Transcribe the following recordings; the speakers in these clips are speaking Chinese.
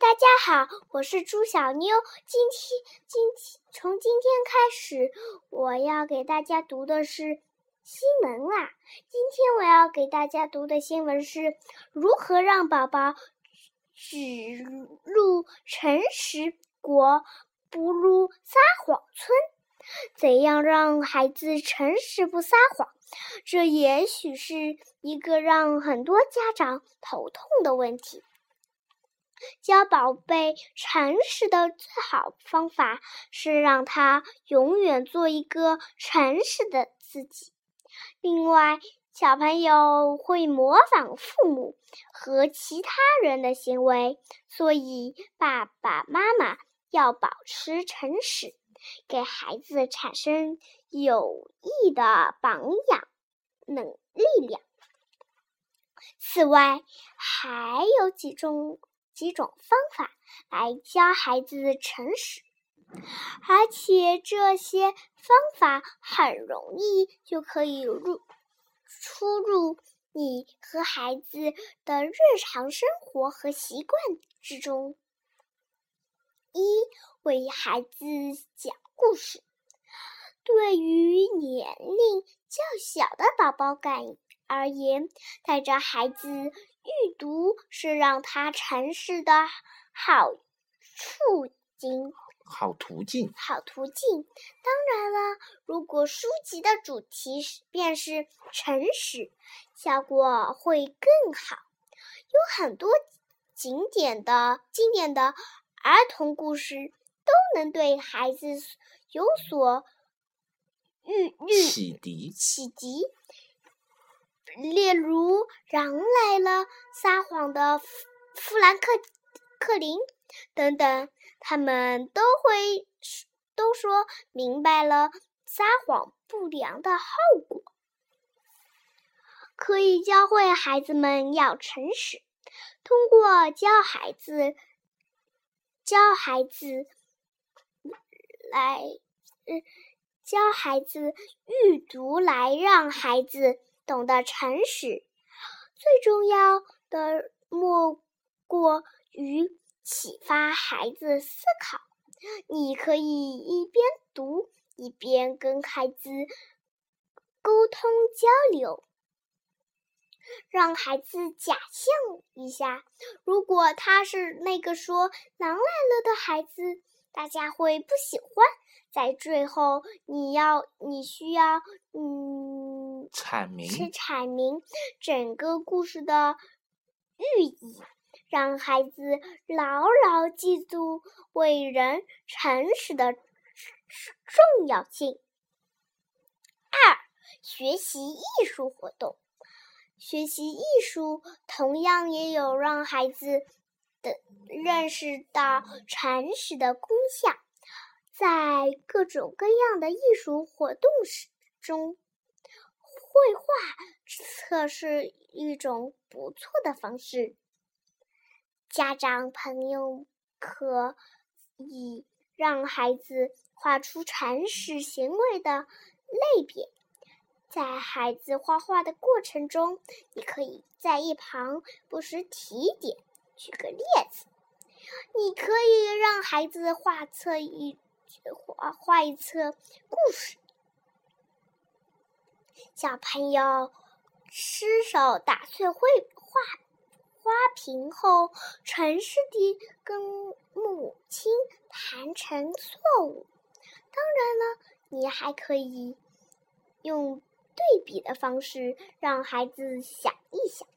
大家好，我是朱小妞。今天，今天从今天开始，我要给大家读的是新闻啦。今天我要给大家读的新闻是如何让宝宝只入诚实国，不入撒谎村。怎样让孩子诚实不撒谎？这也许是一个让很多家长头痛的问题。教宝贝诚实的最好方法是让他永远做一个诚实的自己。另外，小朋友会模仿父母和其他人的行为，所以爸爸妈妈要保持诚实，给孩子产生有益的榜样能力量。此外，还有几种。几种方法来教孩子诚实，而且这些方法很容易就可以入出入你和孩子的日常生活和习惯之中。一为孩子讲故事，对于年龄较小的宝宝感而言，带着孩子。阅读是让他诚实的好途径，好途径，好途径。当然了，如果书籍的主题是便是诚实，效果会更好。有很多经典的经典的儿童故事都能对孩子有所寓寓启迪启迪。例如，狼来了，撒谎的富兰克克林等等，他们都会都说明白了撒谎不良的后果，可以教会孩子们要诚实。通过教孩子教孩子来，教孩子阅读，来让孩子。懂得诚实，最重要的莫过于启发孩子思考。你可以一边读一边跟孩子沟通交流，让孩子假象一下，如果他是那个说“狼来了”的孩子，大家会不喜欢。在最后，你要你需要嗯。阐明，是阐明整个故事的寓意，让孩子牢牢记住为人诚实的重要性。二、学习艺术活动，学习艺术同样也有让孩子的认识到诚实的功效，在各种各样的艺术活动中。绘画测试一种不错的方式，家长朋友可以让孩子画出铲屎行为的类别。在孩子画画的过程中，你可以在一旁不时提点。举个例子，你可以让孩子画册一画画一册故事。小朋友失手打碎绘画花瓶后，诚实地跟母亲谈成错误。当然了，你还可以用对比的方式让孩子想一想：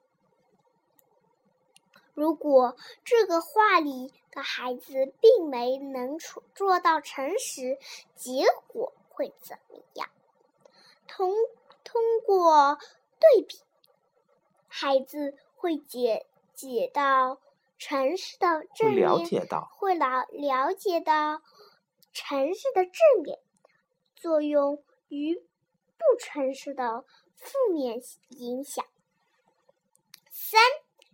如果这个画里的孩子并没能做到诚实，结果会怎么样？同。通过对比，孩子会解解到城市的正面，会了了解到城市的正面作用与不诚实的负面影响。三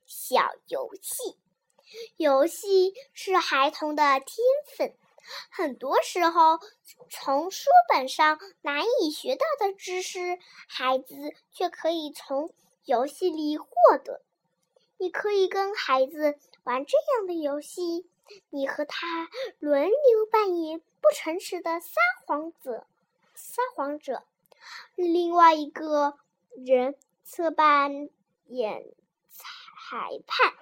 小游戏，游戏是孩童的天分。很多时候，从书本上难以学到的知识，孩子却可以从游戏里获得。你可以跟孩子玩这样的游戏，你和他轮流扮演不诚实的撒谎者，撒谎者，另外一个人则扮演裁判。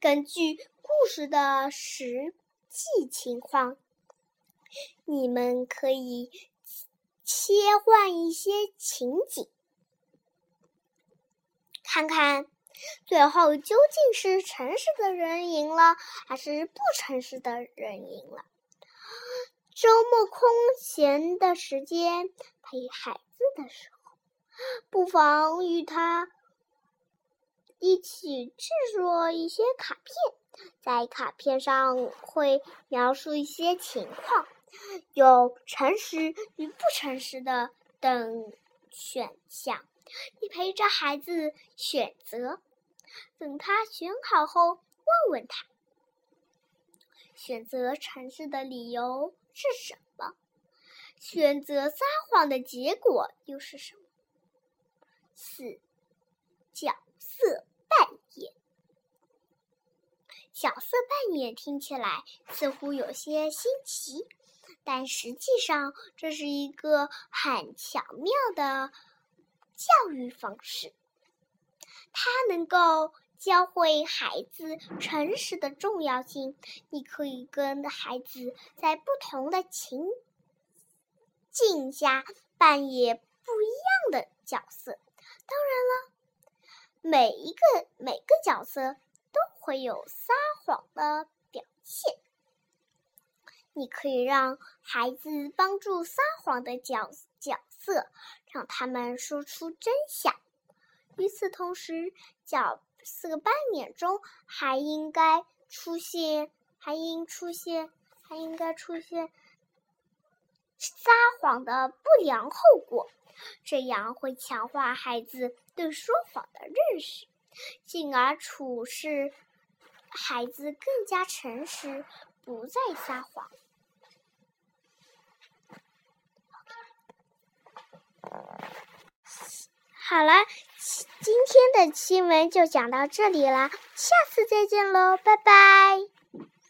根据故事的实际情况，你们可以切换一些情景，看看最后究竟是诚实的人赢了，还是不诚实的人赢了。周末空闲的时间陪孩子的时候，不妨与他。一起制作一些卡片，在卡片上会描述一些情况，有诚实与不诚实的等选项。你陪着孩子选择，等他选好后问问他，选择诚实的理由是什么？选择撒谎的结果又是什么？四角色。扮演角色扮演听起来似乎有些新奇，但实际上这是一个很巧妙的教育方式。它能够教会孩子诚实的重要性。你可以跟孩子在不同的情境下扮演不一样的角色。当然了。每一个每个角色都会有三谎的表现，你可以让孩子帮助撒谎的角角色，让他们说出真相。与此同时，角色扮演中还应该出现，还应出现，还应该出现撒谎的不良后果。这样会强化孩子对说谎的认识，进而处事孩子更加诚实，不再撒谎。好了，今天的新闻就讲到这里了，下次再见喽，拜拜。